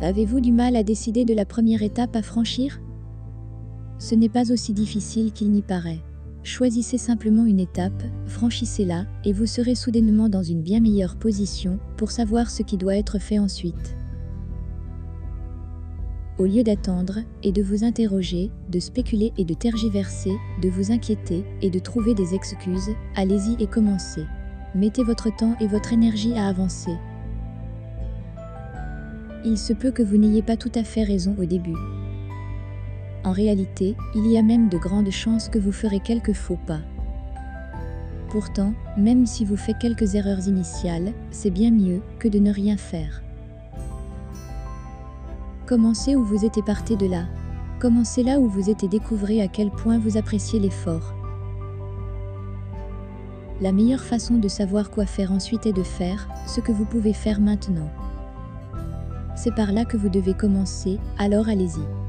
Avez-vous du mal à décider de la première étape à franchir? Ce n'est pas aussi difficile qu'il n'y paraît. Choisissez simplement une étape, franchissez-la, et vous serez soudainement dans une bien meilleure position pour savoir ce qui doit être fait ensuite. Au lieu d'attendre et de vous interroger, de spéculer et de tergiverser, de vous inquiéter et de trouver des excuses, allez-y et commencez. Mettez votre temps et votre énergie à avancer. Il se peut que vous n'ayez pas tout à fait raison au début. En réalité, il y a même de grandes chances que vous ferez quelques faux pas. Pourtant, même si vous faites quelques erreurs initiales, c'est bien mieux que de ne rien faire. Commencez où vous êtes et partez de là. Commencez là où vous et découvrez à quel point vous appréciez l'effort. La meilleure façon de savoir quoi faire ensuite est de faire ce que vous pouvez faire maintenant. C'est par là que vous devez commencer, alors allez-y.